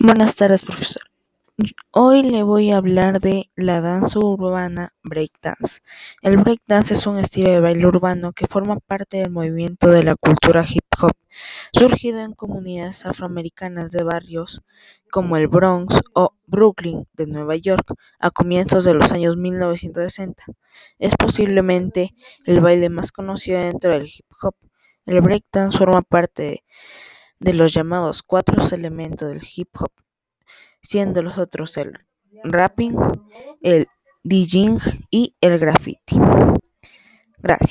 Buenas tardes, profesor. Hoy le voy a hablar de la danza urbana breakdance. El breakdance es un estilo de baile urbano que forma parte del movimiento de la cultura hip hop, surgido en comunidades afroamericanas de barrios como el Bronx o Brooklyn de Nueva York a comienzos de los años 1960. Es posiblemente el baile más conocido dentro del hip hop. El breakdance forma parte de de los llamados cuatro elementos del hip hop, siendo los otros el rapping, el DJing y el graffiti. Gracias.